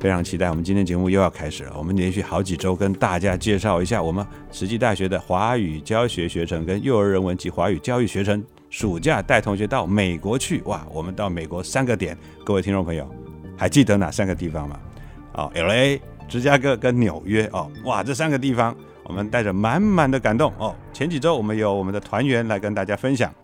非常期待，我们今天节目又要开始了。我们连续好几周跟大家介绍一下我们慈济大学的华语教学学程跟幼儿人文及华语教育学程。暑假带同学到美国去，哇！我们到美国三个点，各位听众朋友还记得哪三个地方吗？哦，L A、芝加哥跟纽约哦，哇！这三个地方，我们带着满满的感动哦。前几周我们有我们的团员来跟大家分享。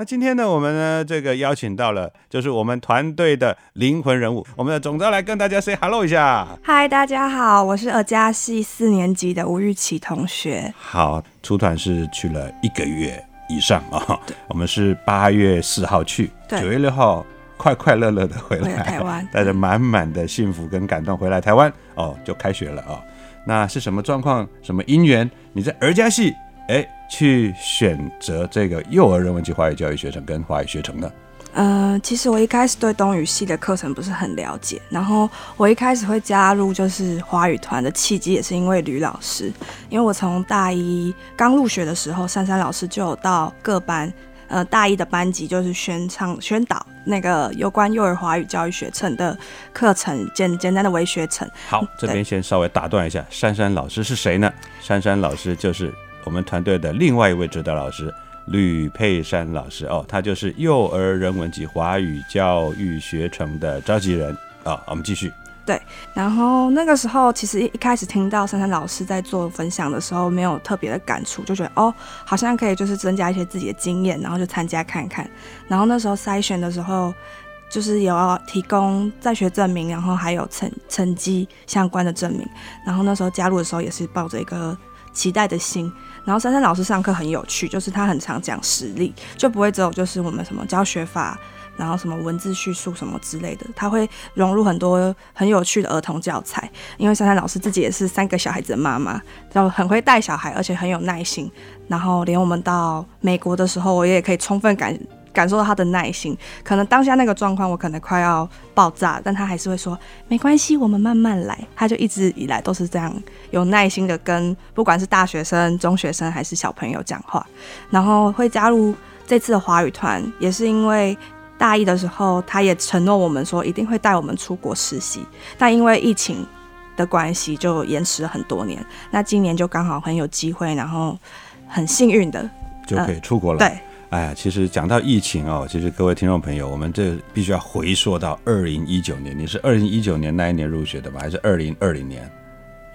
那今天呢，我们呢这个邀请到了，就是我们团队的灵魂人物，我们的总招来跟大家 say hello 一下。嗨，大家好，我是尔家系四年级的吴玉琪同学。好，出团是去了一个月以上啊。我们是八月四号去，九月六号快快乐乐的回来台湾，带着满满的幸福跟感动回来台湾哦，就开学了啊。那是什么状况？什么因缘？你在儿家系？哎，去选择这个幼儿人文及华语教育学程跟华语学程呢？呃，其实我一开始对东语系的课程不是很了解，然后我一开始会加入就是华语团的契机，也是因为吕老师，因为我从大一刚入学的时候，珊珊老师就有到各班，呃，大一的班级就是宣唱宣导那个有关幼儿华语教育学程的课程，简简单的微学程。好，这边先稍微打断一下，珊珊老师是谁呢？珊珊老师就是。我们团队的另外一位指导老师吕佩珊老师哦，他就是幼儿人文及华语教育学程的召集人啊。我们继续。对，然后那个时候其实一开始听到珊珊老师在做分享的时候，没有特别的感触，就觉得哦，好像可以就是增加一些自己的经验，然后就参加看看。然后那时候筛选的时候，就是有要提供在学证明，然后还有成成绩相关的证明。然后那时候加入的时候也是抱着一个期待的心。然后珊珊老师上课很有趣，就是他很常讲实例，就不会只有就是我们什么教学法，然后什么文字叙述什么之类的，他会融入很多很有趣的儿童教材。因为珊珊老师自己也是三个小孩子的妈妈，然后很会带小孩，而且很有耐心。然后连我们到美国的时候，我也可以充分感。感受到他的耐心，可能当下那个状况我可能快要爆炸，但他还是会说没关系，我们慢慢来。他就一直以来都是这样有耐心的跟不管是大学生、中学生还是小朋友讲话。然后会加入这次的华语团，也是因为大一的时候他也承诺我们说一定会带我们出国实习，但因为疫情的关系就延迟了很多年。那今年就刚好很有机会，然后很幸运的就可以出国了。对。哎呀，其实讲到疫情哦，其实各位听众朋友，我们这必须要回溯到二零一九年。你是二零一九年那一年入学的吗？还是二零二零年？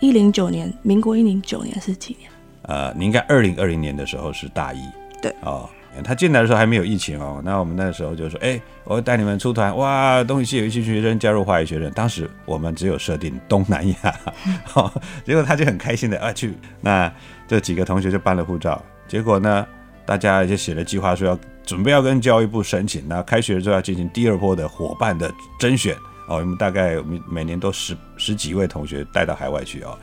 一零九年，民国一零九年是几年？呃，你应该二零二零年的时候是大一。对。哦，他进来的时候还没有疫情哦。那我们那时候就说，哎，我带你们出团，哇，东西系有一群学生加入华语学生。当时我们只有设定东南亚，结果他就很开心的啊去。那这几个同学就办了护照，结果呢？大家就写了计划，说要准备要跟教育部申请，那开学之后要进行第二波的伙伴的甄选哦。我们大概每每年都十十几位同学带到海外去哦。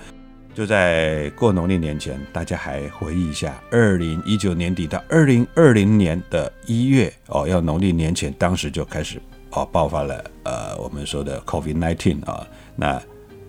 就在过农历年前，大家还回忆一下，二零一九年底到二零二零年的一月哦，要农历年前，当时就开始哦爆发了呃我们说的 COVID-19 啊。那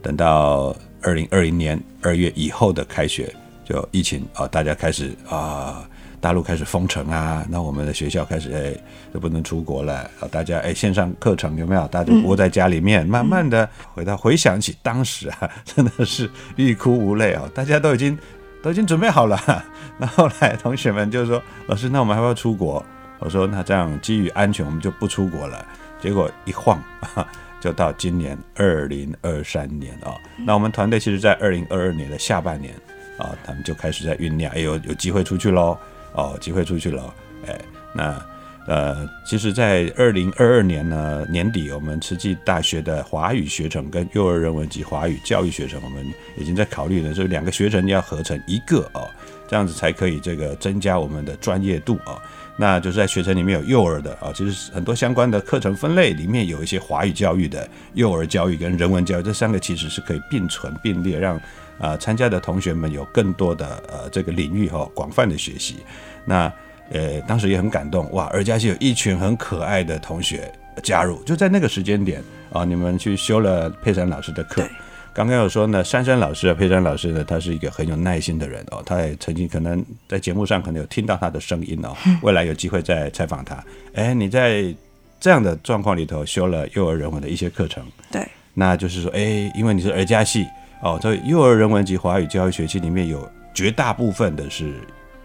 等到二零二零年二月以后的开学。就疫情啊，大家开始啊。大陆开始封城啊，那我们的学校开始哎都不能出国了啊，大家哎线上课程有没有？大家窝在家里面，慢慢的回到回想起当时啊，真的是欲哭无泪啊，大家都已经都已经准备好了。那后来同学们就说：“老师，那我们还要出国？”我说：“那这样基于安全，我们就不出国了。”结果一晃 就到今年二零二三年啊。那我们团队其实在二零二二年的下半年啊，他们就开始在酝酿，哎有有机会出去喽。哦，机会出去了，哎，那呃，其实，在二零二二年呢年底，我们慈济大学的华语学程跟幼儿人文及华语教育学程，我们已经在考虑呢，这两个学程要合成一个哦，这样子才可以这个增加我们的专业度啊。那就是在学程里面有幼儿的啊，其实很多相关的课程分类里面有一些华语教育的、幼儿教育跟人文教育这三个其实是可以并存并列，让。啊，参加的同学们有更多的呃这个领域哈广泛的学习，那呃当时也很感动哇，而家是有一群很可爱的同学加入，就在那个时间点啊，你们去修了佩珊老师的课。刚刚有说呢，珊珊老师啊，佩珊老师呢，他是一个很有耐心的人哦，他也曾经可能在节目上可能有听到他的声音哦，未来有机会再采访他。哎，你在这样的状况里头修了幼儿人文的一些课程，对，那就是说，哎，因为你是儿家系。哦，在幼儿人文及华语教育学期里面有绝大部分的是，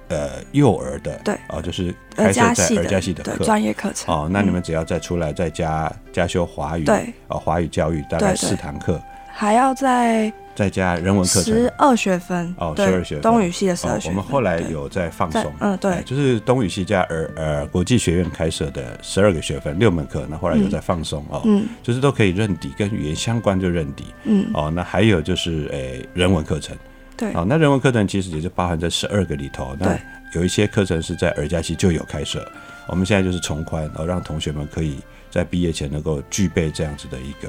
呃，幼儿的，对，哦，就是开设在儿家系的课，专业课程。哦，那你们只要再出来再加加修华语，对，哦，华语教育大概四堂课，还要再。再加人文课程。十二学分哦，十二学分。东语系的十二学分。我们后来有在放松，嗯，对，就是东语系加呃呃国际学院开设的十二个学分六门课，那后来有在放松哦，嗯，就是都可以认底，跟语言相关就认底，嗯，哦，那还有就是诶人文课程，对，哦，那人文课程其实也就包含在十二个里头，那有一些课程是在尔加西就有开设，我们现在就是从宽，哦，让同学们可以在毕业前能够具备这样子的一个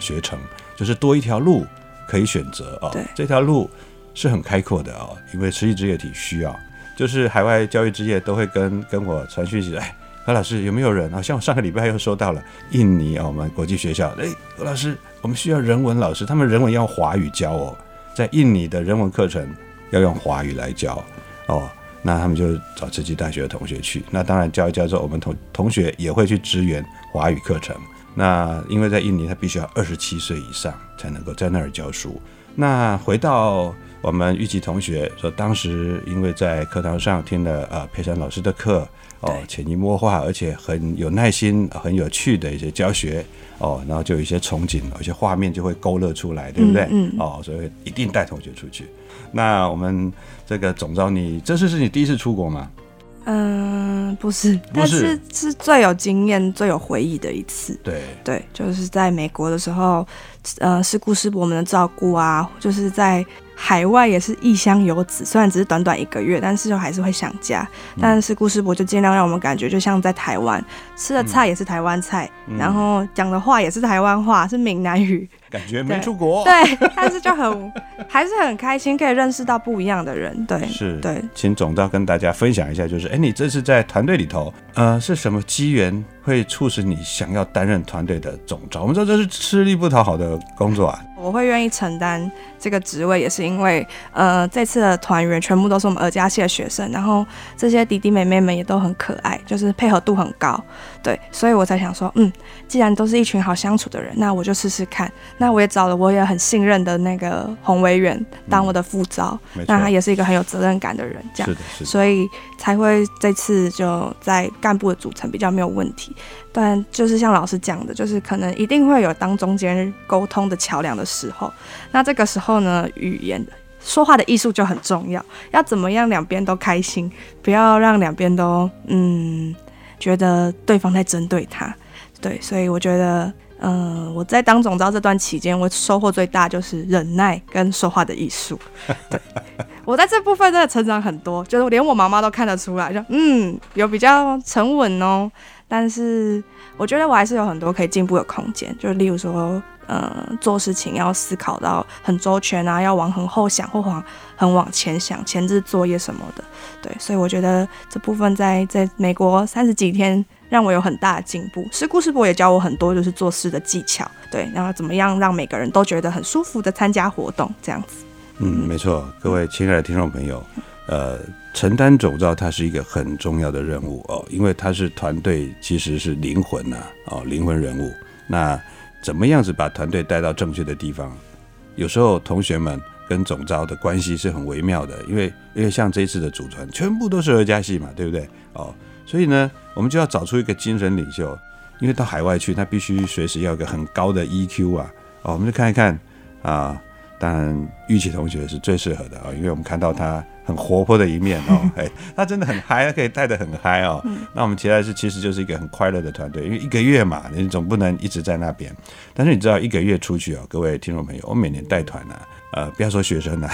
学程，就是多一条路。可以选择啊，这条路是很开阔的啊，因为实际职业体需要，就是海外教育职业都会跟跟我传讯息，哎，何老师有没有人啊？像我上个礼拜又收到了印尼啊，我们国际学校，哎，何老师，我们需要人文老师，他们人文要华语教哦，在印尼的人文课程要用华语来教哦，那他们就找慈济大学的同学去，那当然教一教之后，我们同同学也会去支援华语课程。那因为在印尼，他必须要二十七岁以上才能够在那儿教书。那回到我们玉琪同学说，当时因为在课堂上听了呃佩珊老师的课哦，潜移默化，而且很有耐心、很有趣的一些教学哦，然后就有一些憧憬，有些画面就会勾勒出来，对不对？嗯。哦，所以一定带同学出去。那我们这个总招，你这次是你第一次出国吗？嗯，不是，但是是最有经验、最有回忆的一次。对对，就是在美国的时候，呃，是顾师伯们的照顾啊，就是在。海外也是异乡游子，虽然只是短短一个月，但是就还是会想家。但是顾师伯就尽量让我们感觉就像在台湾，吃的菜也是台湾菜，然后讲的话也是台湾话，是闽南语，感觉没出国。对，但是就很 还是很开心，可以认识到不一样的人。对，是，对，请总召跟大家分享一下，就是，哎，你这次在团队里头，呃，是什么机缘会促使你想要担任团队的总召？我们说这是吃力不讨好的工作啊。我会愿意承担这个职位，也是因为，呃，这次的团员全部都是我们尔家系的学生，然后这些弟弟妹妹们也都很可爱，就是配合度很高，对，所以我才想说，嗯，既然都是一群好相处的人，那我就试试看。那我也找了我也很信任的那个洪维远当我的副招，那他也是一个很有责任感的人，这样，所以才会这次就在干部的组成比较没有问题。但就是像老师讲的，就是可能一定会有当中间沟通的桥梁的时候，那这个时候呢，语言说话的艺术就很重要，要怎么样两边都开心，不要让两边都嗯觉得对方在针对他，对，所以我觉得，嗯，我在当总招这段期间，我收获最大就是忍耐跟说话的艺术，对 我在这部分真的成长很多，就是连我妈妈都看得出来，就嗯有比较沉稳哦。但是我觉得我还是有很多可以进步的空间，就例如说，呃，做事情要思考到很周全啊，要往很后想或往很往前想，前置作业什么的。对，所以我觉得这部分在在美国三十几天让我有很大的进步。师姑师伯也教我很多就是做事的技巧，对，然后怎么样让每个人都觉得很舒服的参加活动这样子。嗯，没错，各位亲爱的听众朋友，呃，承担总召它是一个很重要的任务哦，因为它是团队其实是灵魂呐、哦，灵魂人物。那怎么样子把团队带到正确的地方？有时候同学们跟总召的关系是很微妙的，因为因为像这一次的组团全部都是儿家系嘛，对不对？哦，所以呢，我们就要找出一个精神领袖，因为到海外去，他必须随时要一个很高的 EQ 啊。哦，我们就看一看啊，当然玉琪同学是最适合的啊、哦，因为我们看到他很活泼的一面哦，哎，他真的很嗨，他可以带的很嗨哦。那我们期待是其实就是一个很快乐的团队，因为一个月嘛，你总不能一直在那边。但是你知道，一个月出去哦，各位听众朋友，我每年带团啊，呃，不要说学生啊，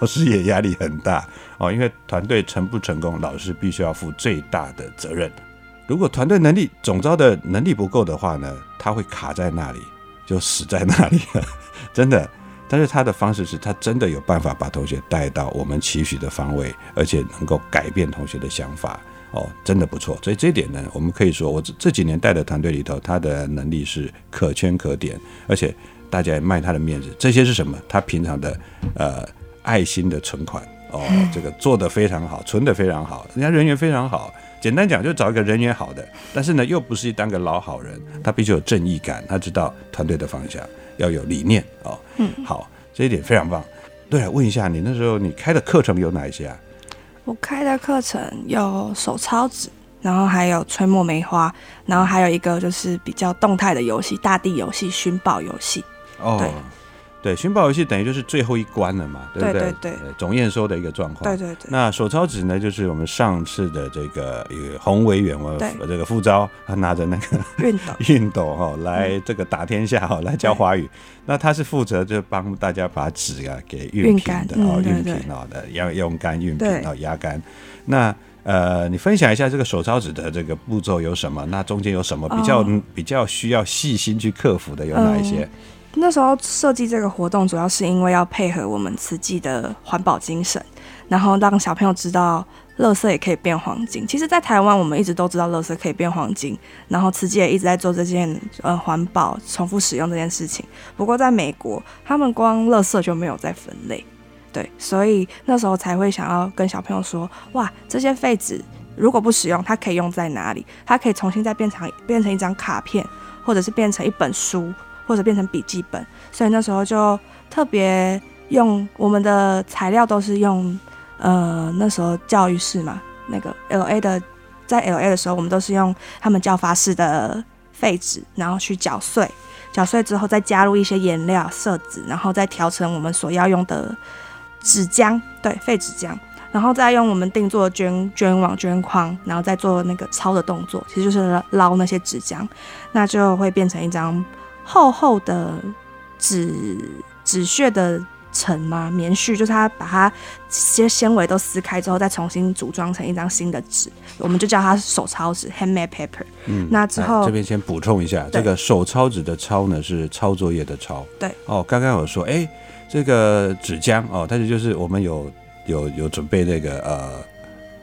老师也压力很大哦，因为团队成不成功，老师必须要负最大的责任。如果团队能力总招的能力不够的话呢，他会卡在那里，就死在那里了，真的。但是他的方式是他真的有办法把同学带到我们期许的方位，而且能够改变同学的想法哦，真的不错。所以这一点呢，我们可以说，我这这几年带的团队里头，他的能力是可圈可点，而且大家也卖他的面子。这些是什么？他平常的呃爱心的存款哦，这个做得非常好，存得非常好，人家人缘非常好。简单讲，就找一个人缘好的，但是呢，又不是当个老好人，他必须有正义感，他知道团队的方向，要有理念哦。嗯，好，这一点非常棒。对了，问一下，你那时候你开的课程有哪一些啊？我开的课程有手抄纸，然后还有吹墨梅花，然后还有一个就是比较动态的游戏，大地游戏、寻宝游戏。哦，对对，寻宝游戏等于就是最后一关了嘛，对不对？对对对呃总验收的一个状况。对对对，那手抄纸呢，就是我们上次的这个一个洪委员，我这个副招，他拿着那个熨斗。熨斗哈来这个打天下哈来教华语，那他是负责就帮大家把纸啊给熨平的哦，熨平哦的，要用干熨平哦压干。那呃，你分享一下这个手抄纸的这个步骤有什么？那中间有什么比较、哦比较需要细心去克服的有哪一些？那时候设计这个活动，主要是因为要配合我们慈济的环保精神，然后让小朋友知道，垃圾也可以变黄金。其实，在台湾，我们一直都知道垃圾可以变黄金，然后慈济也一直在做这件呃环保、重复使用这件事情。不过，在美国，他们光垃圾就没有在分类，对，所以那时候才会想要跟小朋友说，哇，这些废纸如果不使用，它可以用在哪里？它可以重新再变成变成一张卡片，或者是变成一本书。或者变成笔记本，所以那时候就特别用我们的材料都是用，呃，那时候教育室嘛，那个 L A 的，在 L A 的时候，我们都是用他们教发室的废纸，然后去搅碎，搅碎之后再加入一些颜料、色纸，然后再调成我们所要用的纸浆，对，废纸浆。然后再用我们定做的捐捐网、捐框，然后再做那个抄的动作，其实就是捞那些纸浆，那就会变成一张厚厚的纸纸屑的层吗？棉絮，就是它把它这些纤维都撕开之后，再重新组装成一张新的纸，我们就叫它手抄纸 （handmade paper）。嗯，那之后哎这边先补充一下，这个手抄纸的抄呢是抄作业的抄。对。哦，刚刚有说，哎，这个纸浆哦，但是就是我们有有有准备那个呃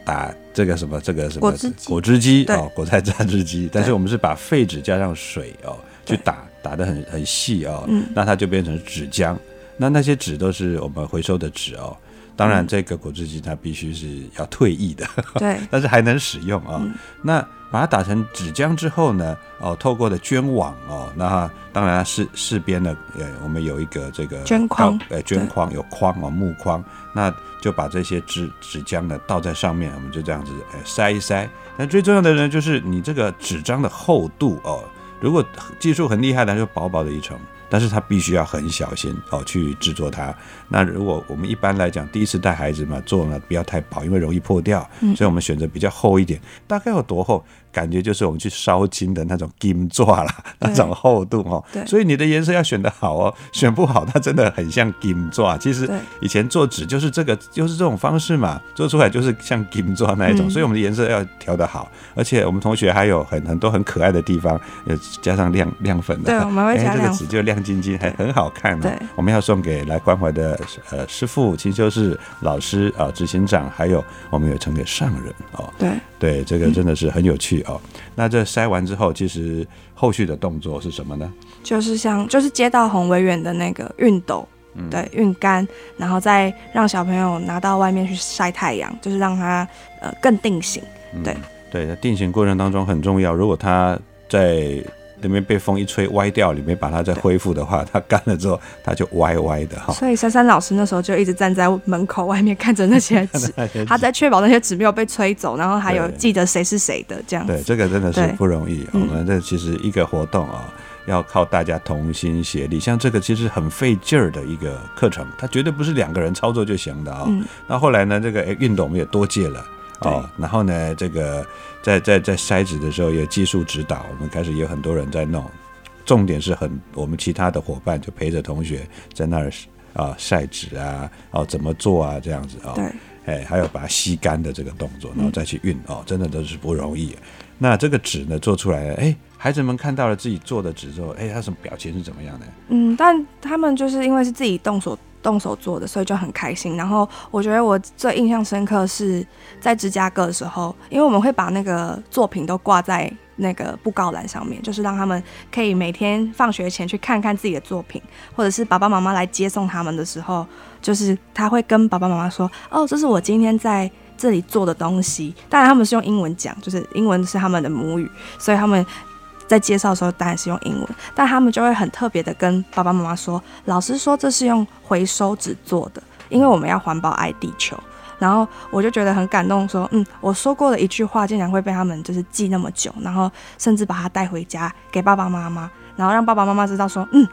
打这个什么这个什么果汁机果汁机哦，果菜榨汁机，但是我们是把废纸加上水哦去打打得很很细哦，嗯。那它就变成纸浆。那那些纸都是我们回收的纸哦。当然，这个果汁机它必须是要退役的，对。但是还能使用啊、嗯。那把它打成纸浆之后呢，哦，透过的捐网哦，那当然是四边呢，呃，我们有一个这个捐框。倒呃，捐框有框哦，木框，那就把这些纸纸浆呢倒在上面，我们就这样子呃塞一塞。但最重要的呢，就是你这个纸张的厚度哦，如果技术很厉害的，就薄薄的一层。但是它必须要很小心哦去制作它。那如果我们一般来讲，第一次带孩子嘛，做呢不要太薄，因为容易破掉，嗯所以我们选择比较厚一点。大概有多厚？感觉就是我们去烧金的那种金钻啦，那种厚度哦。对所以你的颜色要选得好哦，选不好它真的很像金钻。其实以前做纸就是这个，就是这种方式嘛，做出来就是像金钻那一种。嗯所以我们的颜色要调得好，而且我们同学还有很很多很可爱的地方，呃，加上亮亮粉的。对我们会加哎这个纸就亮晶晶，还很好看哦。对我们要送给来关怀的呃师傅、清修士老师啊、执行长，还有我们有呈给上人哦。对，对，这个真的是很有趣哦。那这筛完之后，其实后续的动作是什么呢？就是像就是接到红维远的那个熨斗嗯对，熨干，然后再让小朋友拿到外面去晒太阳，就是让它呃更定型。嗯对对，在定型过程当中很重要。如果它在里面被风一吹歪掉，里面把它再恢复的话，它干了之后它就歪歪的哈。所以珊珊老师那时候就一直站在门口外面看着那些纸，他在确保那些纸没有被吹走，然后还有记得谁是谁的这样子。对，这个真的是不容易。我嗯们这其实一个活动啊，要靠大家同心协力。像这个其实很费劲儿的一个课程，它绝对不是两个人操作就行的啊。嗯那后来呢，这个诶运动我们也多借了。哦，然后呢，这个在在在筛纸的时候有技术指导，我们开始有很多人在弄。重点是很我们其他的伙伴就陪着同学在那儿啊晒纸啊，哦怎么做啊这样子啊。对，哎，还有把它吸干的这个动作，嗯然后再去运、哦，真的都是不容易。那这个纸呢做出来了，哎，孩子们看到了自己做的纸之后，哎，他什么表情是怎么样的？嗯，但他们就是因为是自己动手动手做的，所以就很开心。然后我觉得我最印象深刻是在芝加哥的时候，因为我们会把那个作品都挂在那个布告栏上面，就是让他们可以每天放学前去看看自己的作品，或者是爸爸妈妈来接送他们的时候，就是他会跟爸爸妈妈说：“哦，这是我今天在。”这里做的东西，当然他们是用英文讲，就是英文是他们的母语，所以他们在介绍的时候当然是用英文，但他们就会很特别的跟爸爸妈妈说，老师说这是用回收纸做的，因为我们要环保爱地球。然后我就觉得很感动，说，嗯，我说过的一句话竟然会被他们就是记那么久，然后甚至把它带回家给爸爸妈妈，然后让爸爸妈妈知道说，嗯，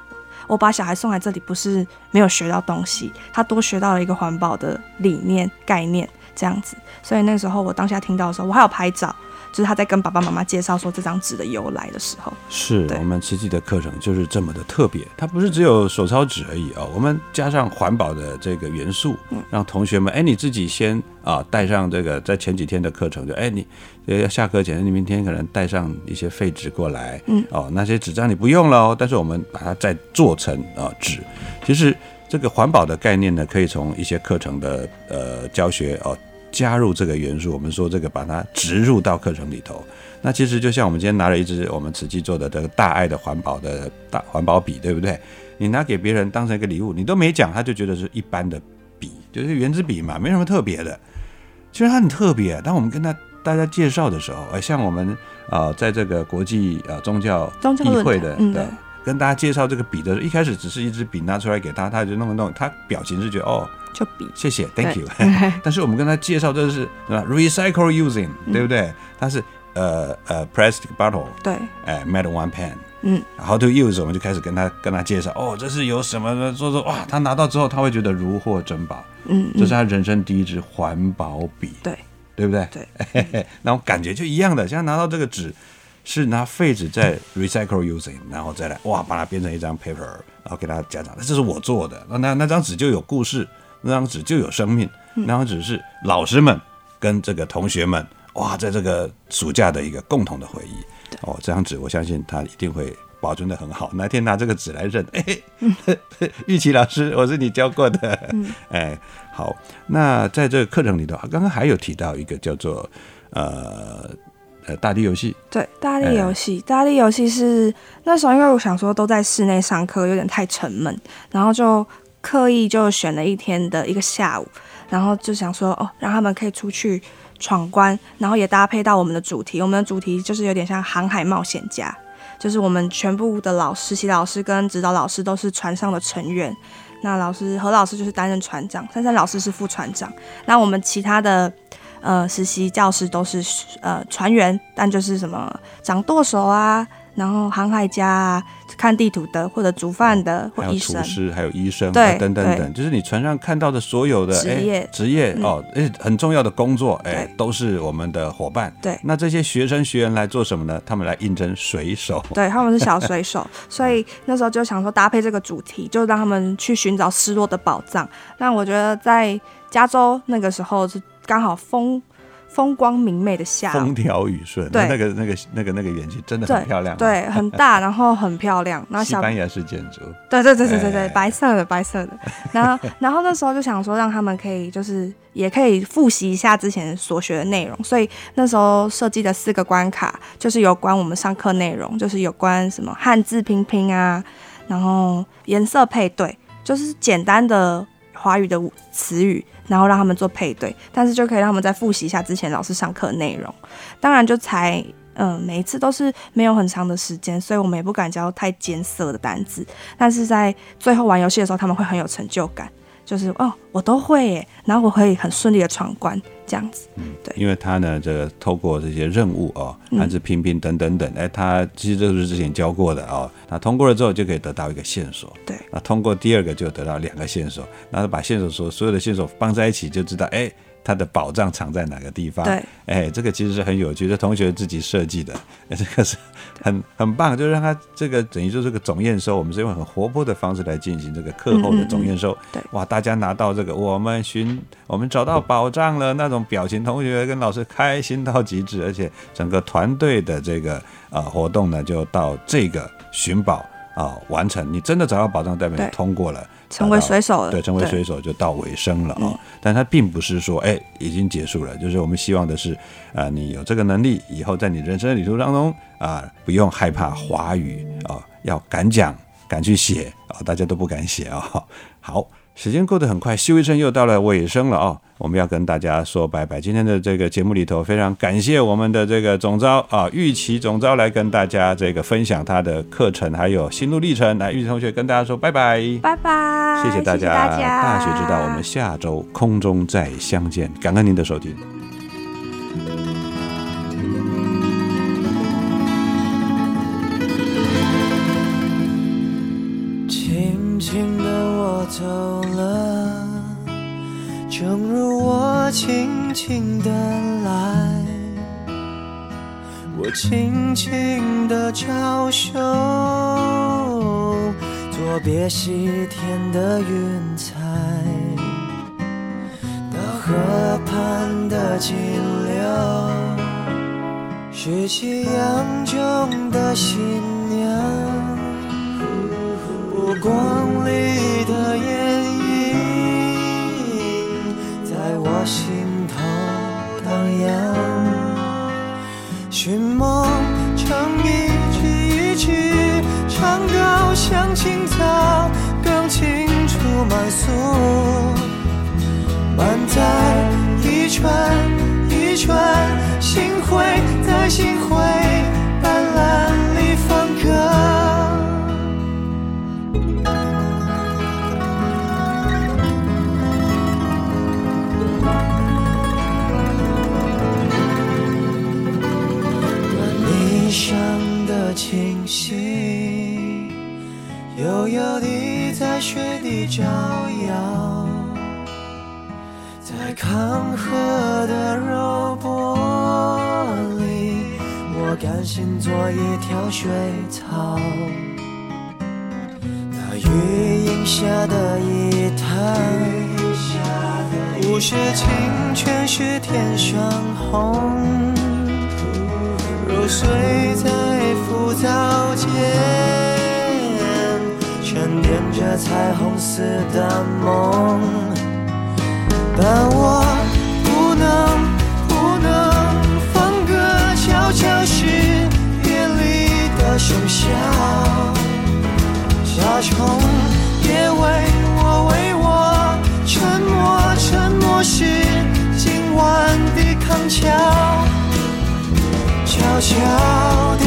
我把小孩送来这里不是没有学到东西，他多学到了一个环保的理念概念这样子。所以那时候我当下听到的时候，我还有拍照，就是他在跟爸爸妈妈介绍说这张纸的由来的时候。是我们慈济的课程就是这么的特别，它不是只有手抄纸而已哦，我们加上环保的这个元素，让同学们，哎，你自己先啊带上这个，在前几天的课程就，哎，你呃下课前，你明天可能带上一些废纸过来，嗯，哦，那些纸张你不用了哦，但是我们把它再做成啊纸，其实这个环保的概念呢，可以从一些课程的呃教学哦。加入这个元素，我们说这个把它植入到课程里头。那其实就像我们今天拿了一支我们瓷器做的这个大爱的环保的大环保笔，对不对？你拿给别人当成一个礼物，你都没讲，他就觉得是一般的笔，就是圆珠笔嘛，没什么特别的。其实它很特别。当我们跟他大家介绍的时候，哎，像我们啊、呃在这个国际啊、呃、宗教议会的，嗯对，跟大家介绍这个笔的时候，一开始只是一支笔拿出来给他，他就弄一弄，他表情是觉得哦。就笔，谢谢，Thank you。但是我们跟他介绍这是？Recycle using，对不对？它是呃呃 plastic bottle，对，哎，metal one pen，嗯，，how to use，我们就开始跟他跟他介绍，哦，这是有什么呢，说说哇，他拿到之后他会觉得如获珍宝，嗯，这是他人生第一支环保笔，对，对不对？对，那种感觉就一样的，像拿到这个纸。是拿废纸在 recycle using，然后再来哇，把它变成一张 paper，然后给他家长，这是我做的。那那那张纸就有故事，那张纸就有生命，那张纸是老师们跟这个同学们哇，在这个暑假的一个共同的回忆。哦，这张纸我相信他一定会保存的很好。哪天拿这个纸来认，哎，玉琪老师，我是你教过的。哎，好，那在这个课程里头，刚刚还有提到一个叫做呃。呃，大地游戏对，大地游戏，大地游戏是那时候，因为我想说都在室内上课，有点太沉闷，然后就刻意就选了一天的一个下午，然后就想说哦，让他们可以出去闯关，然后也搭配到我们的主题，我们的主题就是有点像航海冒险家，就是我们全部的老实习老师跟指导老师都是船上的成员，那老师何老师就是担任船长，珊珊老师是副船长，那我们其他的。呃，实习教师都是呃船员，但就是什么掌舵手啊，然后航海家啊，看地图的，或者煮饭的，或还有医生，厨师，还有医生，对啊等等等，就是你船上看到的所有的职业哎职业嗯哦，哎很重要的工作，哎都是我们的伙伴。对那这些学生学员来做什么呢？他们来应征水手。对，他们是小水手，所以那时候就想说搭配这个主题，就让他们去寻找失落的宝藏。那我觉得在加州那个时候是刚好风风光明媚的下午风，调雨顺，对那个那个那个那个园区真的很漂亮啊，对，很大，然后很漂亮，然后小西班牙式建筑，对对对对对对，哎白色的白色的。然后然后那时候就想说，让他们可以就是也可以复习一下之前所学的内容，所以那时候设计的四个关卡就是有关我们上课内容，就是有关什么汉字拼拼啊，然后颜色配对。就是简单的华语的词语，然后让他们做配对，但是就可以让他们再复习一下之前老师上课内容。当然就才嗯，每一次都是没有很长的时间，所以我们也不敢教太艰涩的单子。但是在最后玩游戏的时候，他们会很有成就感。就是哦，我都会耶，然后我可以很顺利的闯关这样子。嗯，对，因为他呢，这个透过这些任务哦，还是拼拼等等等，哎，他其实这都是之前教过的哦。那通过了之后，就可以得到一个线索。对，那通过第二个就得到两个线索，然后把线索所所有的线索放在一起，就知道哎。它的宝藏藏在哪个地方？对，哎，这个其实是很有趣，是同学自己设计的，这个是很很棒，就是让他这个等于就是个总验收，我们是用很活泼的方式来进行这个课后的总验收。对，哇，大家拿到这个，我们寻我们找到宝藏了那种表情，同学跟老师开心到极致，而且整个团队的这个呃活动呢，就到这个寻宝啊完成，你真的找到宝藏，代表你通过了。成为水手了，对，成为水手就到尾声了啊！但它并不是说，哎，已经结束了。就是我们希望的是，啊，你有这个能力，以后在你人生的旅途当中啊，不用害怕华语啊，要敢讲，敢去写啊，大家都不敢写啊。好。时间过得很快，修一生又到了尾声了啊！我们要跟大家说拜拜。今天的这个节目里头，非常感谢我们的这个总招啊，玉琪总招来跟大家这个分享他的课程还有心路历程。来，玉琪同学跟大家说拜拜，拜拜，谢谢大家，大学之道，我们下周空中再相见。感恩您的收听。走了。正如我轻轻的来，我轻轻的招手，作别西天的云彩，那河畔的金柳，是夕阳中的新娘，波光里我心头荡漾，寻梦唱一句一句，唱高香青草，更清楚满诉，满载一串一串星辉在星辉斑斓里放歌。悠悠地在水底招摇，在康河的柔波里，我甘心做一条水草。那雨荫下的一滩，不是清泉，是天上虹。揉碎在浮藻间，着彩虹似的梦。但我不能不能放歌，悄悄是夜里的笙箫。夏虫也为我为我沉默，沉默是今晚的康桥。悄悄地，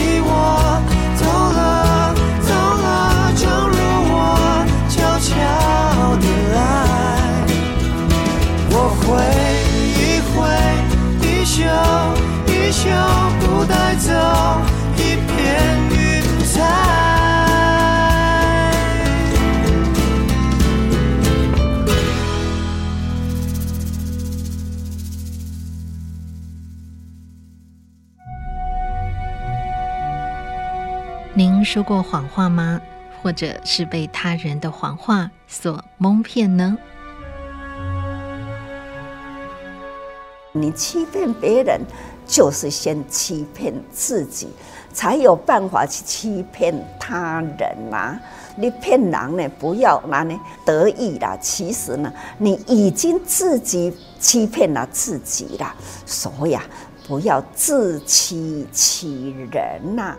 说过谎话吗？或者是被他人的谎话所蒙骗呢？你欺骗别人，就是先欺骗自己，才有办法去欺骗他人啊。你骗人呢，不要拿呢得意啦。其实呢，你已经自己欺骗了自己了。所以啊，不要自欺欺人呐。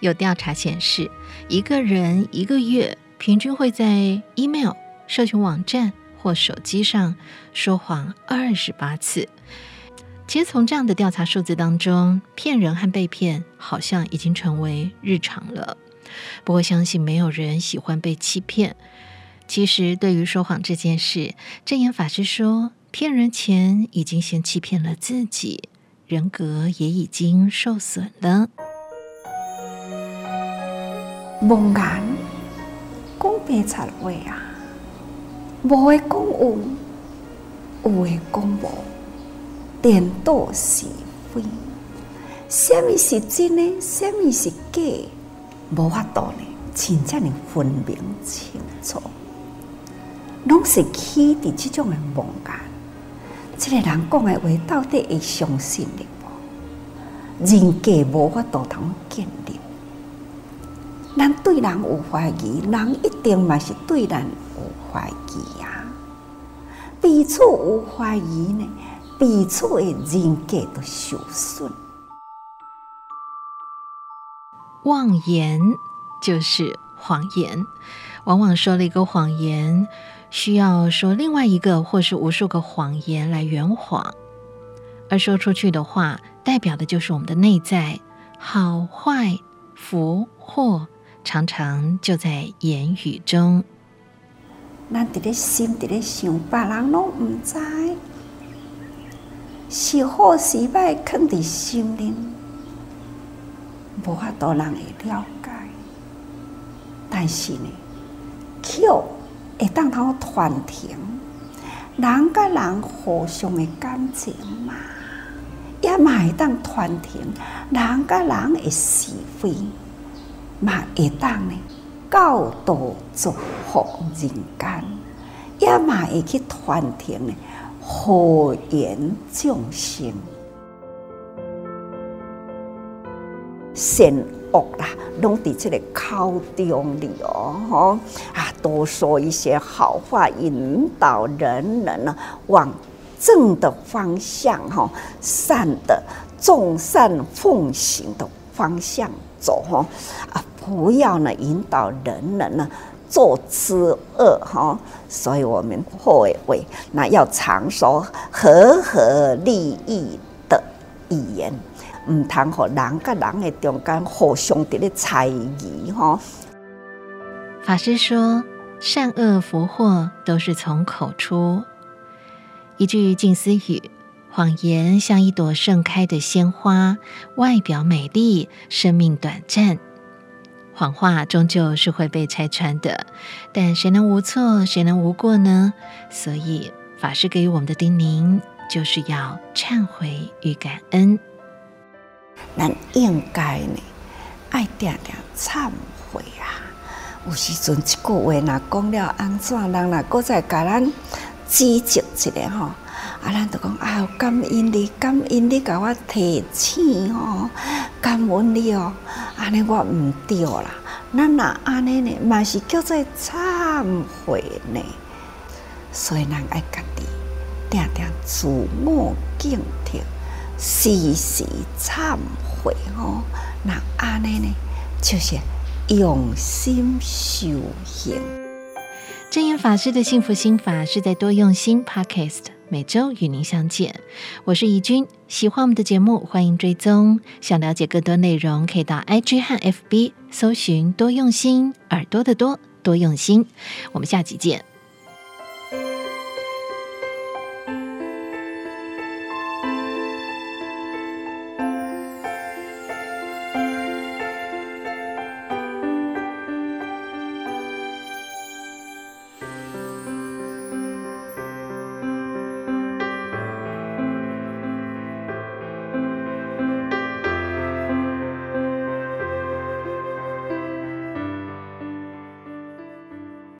有调查显示，一个人一个月平均会在 email、社群网站或手机上说谎二十八次。其实从这样的调查数字当中，骗人和被骗好像已经成为日常了。不过，相信没有人喜欢被欺骗。其实，对于说谎这件事，正言法师说，骗人前已经先欺骗了自己，人格也已经受损了。无言讲白贼话啊，无的讲有，有的讲无，颠倒是非，什么是真的，什么是假，无法度呢，真正的分明清楚，拢是起伫这种的妄言。这个人讲的话，到底会相信的无？人格无法度通建立。咱对人有怀疑，人一定嘛是对咱有怀疑呀。彼此有怀疑呢，彼此的人格都受损。妄言就是谎言，往往说了一个谎言，需要说另外一个或是无数个谎言来圆谎，而说出去的话，代表的就是我们的内在，好坏、福祸。常常就在言语中。咱伫咧心伫咧想，别人拢毋知，是好是歹，肯伫心里，无法度人会了解。但是呢，口会当通传承人甲人互相的感情嘛，也嘛会当传承人甲人的是非。嘛会当呢，教导祝福人间，也嘛会去传承呢，和言众生，善恶啦，拢伫这个口中里哦，吼。啊，多说一些好话，引导人人呢往正的方向，哈，善的众善奉行的方向走，哈啊。不要呢引导人人呢做之恶哈，所以我们会为那要常说和和利益的语言，唔通和人跟人的中间互相的咧猜疑哈。法师说，善恶福祸都是从口出。一句静思语，谎言像一朵盛开的鲜花，外表美丽，生命短暂。谎话终究是会被拆穿的，但谁能无错，谁能无过呢？所以法师给予我们的叮咛，就是要忏悔与感恩。咱应该呢，爱点点忏悔啊！有时阵一句话若讲了安怎，人若搁再甲咱指责一下吼。啊，咱就讲啊，感恩你，感恩你甲我提醒哦，感恩你哦，安尼我毋对啦，咱若安尼呢，嘛是叫做忏悔呢。所以，咱爱家己定定自我警惕，时时忏悔哦。那安尼呢，就是用心修行。正言法师的幸福心法是在多用心 Podcast。每周与您相见，我是怡君。喜欢我们的节目，欢迎追踪。想了解更多内容，可以到 IG 和 FB 搜寻“多用心耳朵的多多用心”。我们下集见。